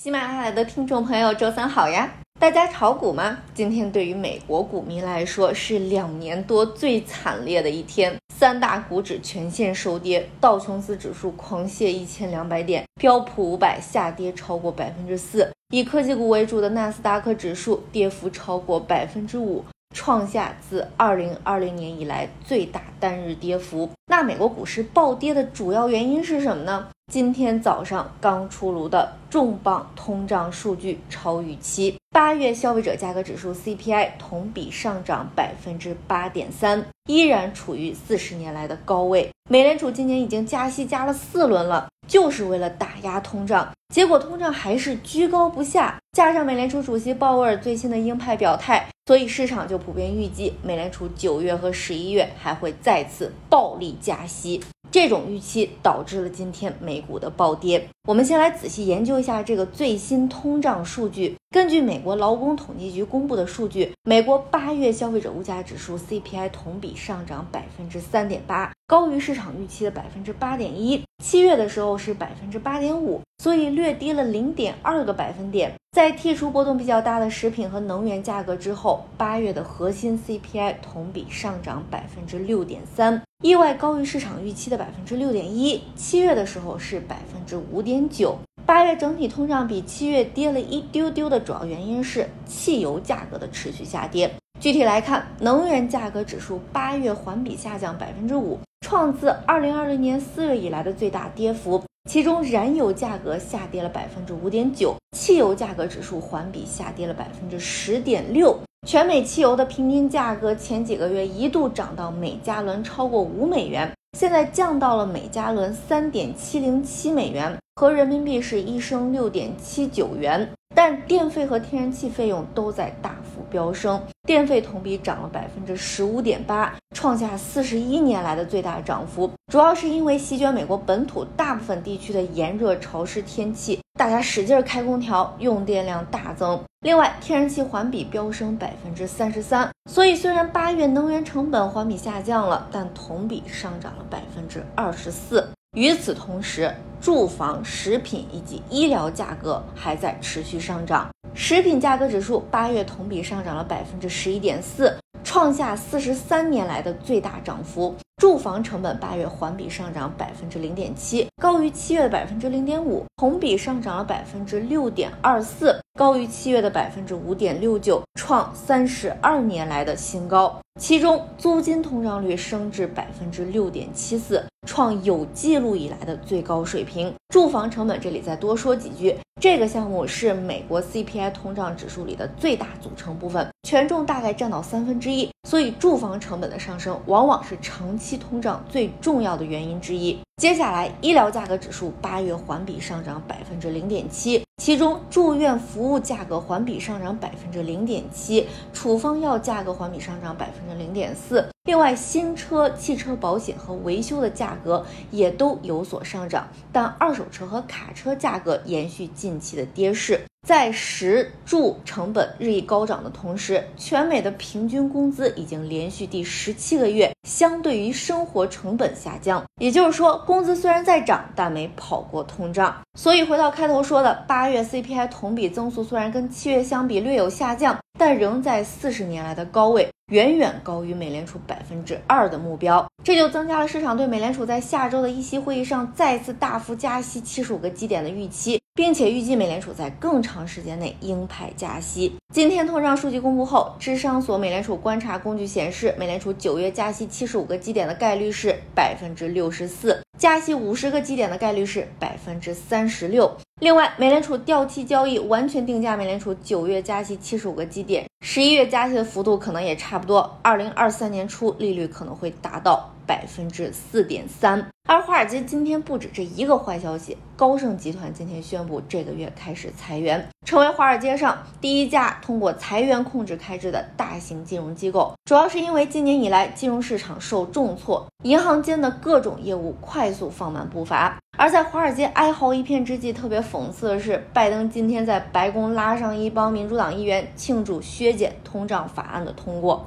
喜马拉雅的听众朋友，周三好呀！大家炒股吗？今天对于美国股民来说是两年多最惨烈的一天，三大股指全线收跌，道琼斯指数狂泻一千两百点，标普五百下跌超过百分之四，以科技股为主的纳斯达克指数跌幅超过百分之五。创下自二零二零年以来最大单日跌幅。那美国股市暴跌的主要原因是什么呢？今天早上刚出炉的重磅通胀数据超预期，八月消费者价格指数 CPI 同比上涨百分之八点三，依然处于四十年来的高位。美联储今年已经加息加了四轮了。就是为了打压通胀，结果通胀还是居高不下。加上美联储主席鲍威尔最新的鹰派表态，所以市场就普遍预计美联储九月和十一月还会再次暴力加息。这种预期导致了今天美股的暴跌。我们先来仔细研究一下这个最新通胀数据。根据美国劳工统计局公布的数据，美国八月消费者物价指数 CPI 同比上涨百分之三点八，高于市场预期的百分之八点一。七月的时候是百分之八点五，所以略低了零点二个百分点。在剔除波动比较大的食品和能源价格之后，八月的核心 CPI 同比上涨百分之六点三，意外高于市场预期的百分之六点一。七月的时候是百分之五点九。八月整体通胀比七月跌了一丢丢的主要原因是汽油价格的持续下跌。具体来看，能源价格指数八月环比下降百分之五，创自二零二零年四月以来的最大跌幅。其中，燃油价格下跌了百分之五点九，汽油价格指数环比下跌了百分之十点六。全美汽油的平均价格前几个月一度涨到每加仑超过五美元。现在降到了每加仑三点七零七美元，和人民币是一升六点七九元。但电费和天然气费用都在大幅飙升，电费同比涨了百分之十五点八，创下四十一年来的最大涨幅。主要是因为席卷美国本土大部分地区的炎热潮湿天气，大家使劲开空调，用电量大增。另外，天然气环比飙升百分之三十三，所以虽然八月能源成本环比下降了，但同比上涨了百分之二十四。与此同时，住房、食品以及医疗价格还在持续上涨。食品价格指数八月同比上涨了百分之十一点四，创下四十三年来的最大涨幅。住房成本八月环比上涨百分之零点七，高于七月的百分之零点五，同比上涨了百分之六点二四，高于七月的百分之五点六九，创三十二年来的新高。其中，租金通胀率升至百分之六点七四，创有记录以来的最高水平。住房成本这里再多说几句，这个项目是美国 CPI 通胀指数里的最大组成部分，权重大概占到三分之一，所以住房成本的上升往往是长期。通胀最重要的原因之一。接下来，医疗价格指数八月环比上涨百分之零点七，其中住院服务价格环比上涨百分之零点七，处方药价格环比上涨百分之零点四。另外，新车、汽车保险和维修的价格也都有所上涨，但二手车和卡车价格延续近期的跌势。在食住成本日益高涨的同时，全美的平均工资已经连续第十七个月相对于生活成本下降。也就是说，工资虽然在涨，但没跑过通胀。所以回到开头说的，八月 CPI 同比增速虽然跟七月相比略有下降，但仍在四十年来的高位。远远高于美联储百分之二的目标，这就增加了市场对美联储在下周的议息会议上再次大幅加息七十五个基点的预期，并且预计美联储在更长时间内鹰派加息。今天通胀数据公布后，智商所美联储观察工具显示，美联储九月加息七十五个基点的概率是百分之六十四，加息五十个基点的概率是百分之三十六。另外，美联储掉期交易完全定价美联储九月加息七十五个基点。十一月加息的幅度可能也差不多，二零二三年初利率可能会达到百分之四点三。而华尔街今天不止这一个坏消息，高盛集团今天宣布这个月开始裁员，成为华尔街上第一家通过裁员控制开支的大型金融机构。主要是因为今年以来金融市场受重挫，银行间的各种业务快速放慢步伐。而在华尔街哀嚎一片之际，特别讽刺的是，拜登今天在白宫拉上一帮民主党议员庆祝削减通胀法案的通过。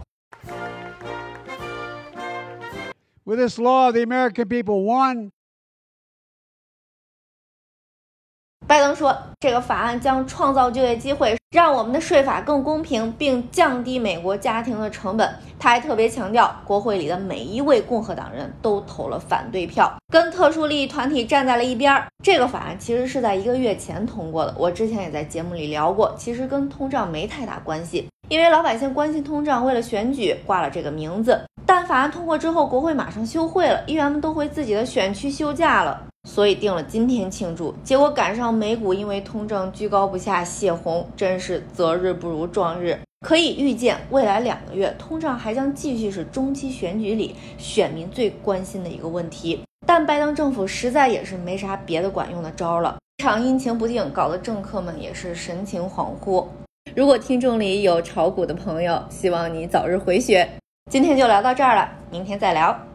With this law, the American people won. 拜登说，这个法案将创造就业机会，让我们的税法更公平，并降低美国家庭的成本。他还特别强调，国会里的每一位共和党人都投了反对票，跟特殊利益团体站在了一边。这个法案其实是在一个月前通过的，我之前也在节目里聊过，其实跟通胀没太大关系，因为老百姓关心通胀，为了选举挂了这个名字。但法案通过之后，国会马上休会了，议员们都回自己的选区休假了。所以定了今天庆祝，结果赶上美股因为通胀居高不下泄洪，真是择日不如撞日。可以预见，未来两个月通胀还将继续是中期选举里选民最关心的一个问题。但拜登政府实在也是没啥别的管用的招了，这场阴晴不定搞得政客们也是神情恍惚。如果听众里有炒股的朋友，希望你早日回血。今天就聊到这儿了，明天再聊。